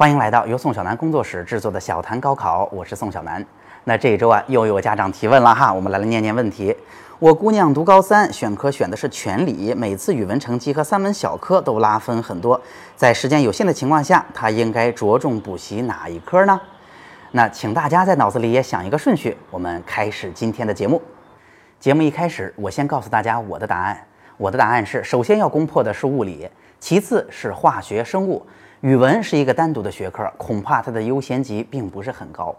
欢迎来到由宋小南工作室制作的小谈高考，我是宋小南。那这一周啊，又有家长提问了哈，我们来了念念问题。我姑娘读高三，选科选的是全理，每次语文成绩和三门小科都拉分很多，在时间有限的情况下，她应该着重补习哪一科呢？那请大家在脑子里也想一个顺序，我们开始今天的节目。节目一开始，我先告诉大家我的答案。我的答案是：首先要攻破的是物理，其次是化学、生物。语文是一个单独的学科，恐怕它的优先级并不是很高。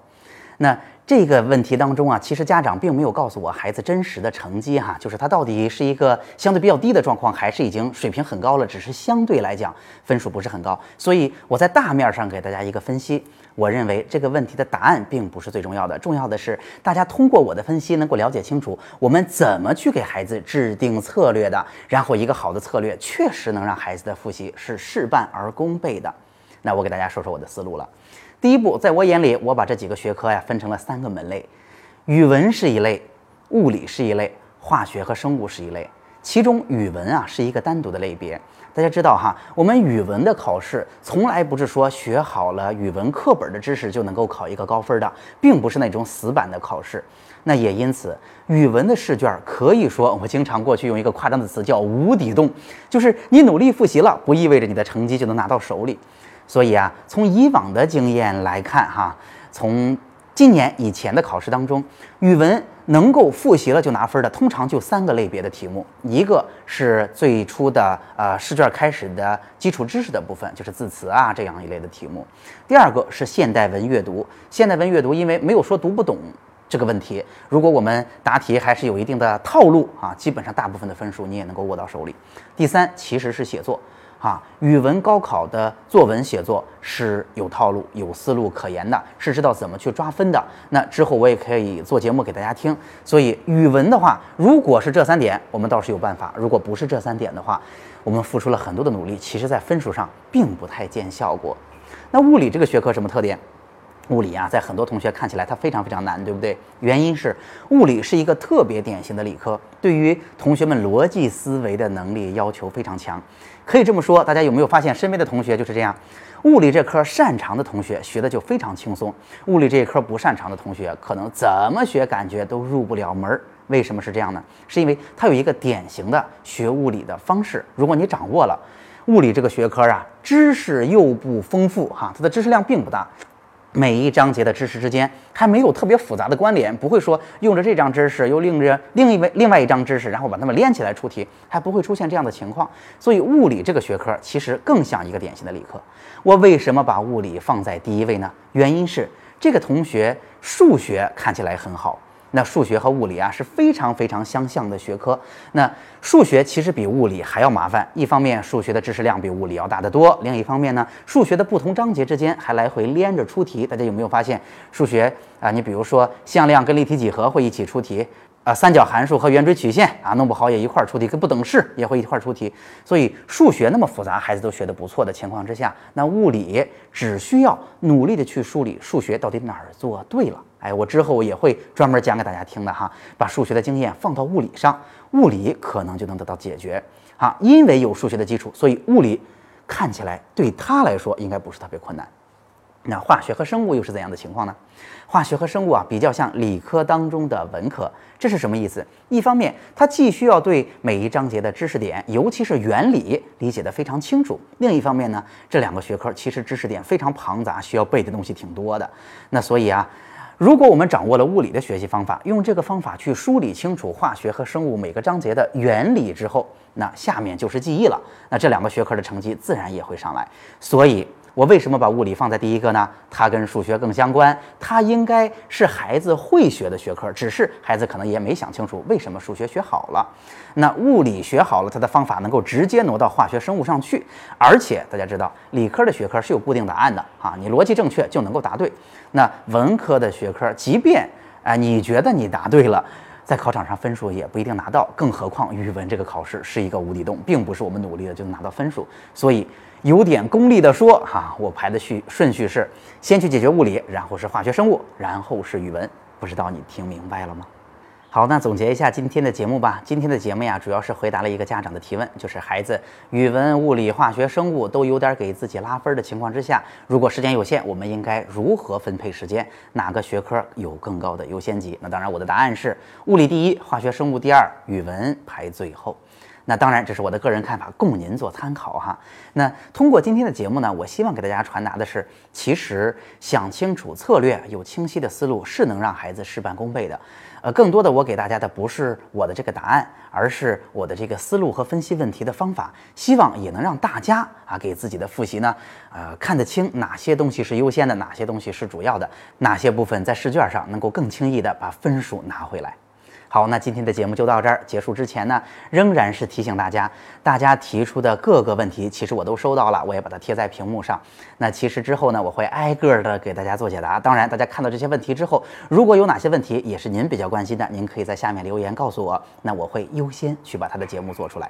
那这个问题当中啊，其实家长并没有告诉我孩子真实的成绩哈，就是他到底是一个相对比较低的状况，还是已经水平很高了，只是相对来讲分数不是很高。所以我在大面上给大家一个分析，我认为这个问题的答案并不是最重要的，重要的是大家通过我的分析能够了解清楚我们怎么去给孩子制定策略的，然后一个好的策略确实能让孩子的复习是事半而功倍的。那我给大家说说我的思路了。第一步，在我眼里，我把这几个学科呀分成了三个门类，语文是一类，物理是一类，化学和生物是一类。其中语文啊是一个单独的类别。大家知道哈，我们语文的考试从来不是说学好了语文课本的知识就能够考一个高分的，并不是那种死板的考试。那也因此，语文的试卷可以说，我经常过去用一个夸张的词叫无底洞，就是你努力复习了，不意味着你的成绩就能拿到手里。所以啊，从以往的经验来看，哈，从今年以前的考试当中，语文能够复习了就拿分的，通常就三个类别的题目，一个是最初的呃试卷开始的基础知识的部分，就是字词啊这样一类的题目；第二个是现代文阅读，现代文阅读因为没有说读不懂这个问题，如果我们答题还是有一定的套路啊，基本上大部分的分数你也能够握到手里。第三其实是写作。啊，语文高考的作文写作是有套路、有思路可言的，是知道怎么去抓分的。那之后我也可以做节目给大家听。所以语文的话，如果是这三点，我们倒是有办法；如果不是这三点的话，我们付出了很多的努力，其实在分数上并不太见效果。那物理这个学科什么特点？物理啊，在很多同学看起来它非常非常难，对不对？原因是物理是一个特别典型的理科，对于同学们逻辑思维的能力要求非常强。可以这么说，大家有没有发现身边的同学就是这样？物理这科擅长的同学学的就非常轻松，物理这一科不擅长的同学可能怎么学感觉都入不了门儿。为什么是这样呢？是因为它有一个典型的学物理的方式。如果你掌握了物理这个学科啊，知识又不丰富哈，它的知识量并不大。每一章节的知识之间还没有特别复杂的关联，不会说用着这张知识又另着另一位另外一张知识，然后把它们连起来出题，还不会出现这样的情况。所以物理这个学科其实更像一个典型的理科。我为什么把物理放在第一位呢？原因是这个同学数学看起来很好。那数学和物理啊是非常非常相像的学科。那数学其实比物理还要麻烦。一方面，数学的知识量比物理要大得多；另一方面呢，数学的不同章节之间还来回连着出题。大家有没有发现，数学啊，你比如说向量跟立体几何会一起出题。啊，三角函数和圆锥曲线啊，弄不好也一块儿出题，跟不等式也会一块儿出题。所以数学那么复杂，孩子都学得不错的情况之下，那物理只需要努力的去梳理数学到底哪儿做对了。哎，我之后也会专门讲给大家听的哈，把数学的经验放到物理上，物理可能就能得到解决。啊，因为有数学的基础，所以物理看起来对他来说应该不是特别困难。那化学和生物又是怎样的情况呢？化学和生物啊，比较像理科当中的文科，这是什么意思？一方面，它既需要对每一章节的知识点，尤其是原理理解的非常清楚；另一方面呢，这两个学科其实知识点非常庞杂，需要背的东西挺多的。那所以啊，如果我们掌握了物理的学习方法，用这个方法去梳理清楚化学和生物每个章节的原理之后，那下面就是记忆了。那这两个学科的成绩自然也会上来。所以。我为什么把物理放在第一个呢？它跟数学更相关，它应该是孩子会学的学科。只是孩子可能也没想清楚为什么数学学好了，那物理学好了，它的方法能够直接挪到化学生物上去。而且大家知道，理科的学科是有固定答案的啊，你逻辑正确就能够答对。那文科的学科，即便啊你觉得你答对了，在考场上分数也不一定拿到。更何况语文这个考试是一个无底洞，并不是我们努力了就能拿到分数。所以。有点功利的说，哈，我排的序顺序是先去解决物理，然后是化学生物，然后是语文。不知道你听明白了吗？好，那总结一下今天的节目吧。今天的节目呀，主要是回答了一个家长的提问，就是孩子语文、物理、化学、生物都有点给自己拉分的情况之下，如果时间有限，我们应该如何分配时间？哪个学科有更高的优先级？那当然，我的答案是物理第一，化学、生物第二，语文排最后。那当然，这是我的个人看法，供您做参考哈。那通过今天的节目呢，我希望给大家传达的是，其实想清楚策略，有清晰的思路，是能让孩子事半功倍的。呃，更多的我给大家的不是我的这个答案，而是我的这个思路和分析问题的方法，希望也能让大家啊给自己的复习呢，呃看得清哪些东西是优先的，哪些东西是主要的，哪些部分在试卷上能够更轻易的把分数拿回来。好，那今天的节目就到这儿。结束之前呢，仍然是提醒大家，大家提出的各个问题，其实我都收到了，我也把它贴在屏幕上。那其实之后呢，我会挨个的给大家做解答。当然，大家看到这些问题之后，如果有哪些问题也是您比较关心的，您可以在下面留言告诉我，那我会优先去把他的节目做出来。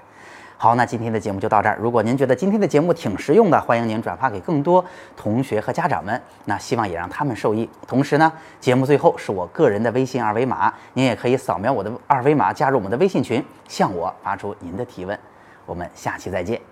好，那今天的节目就到这儿。如果您觉得今天的节目挺实用的，欢迎您转发给更多同学和家长们。那希望也让他们受益。同时呢，节目最后是我个人的微信二维码，您也可以扫描我的二维码加入我们的微信群，向我发出您的提问。我们下期再见。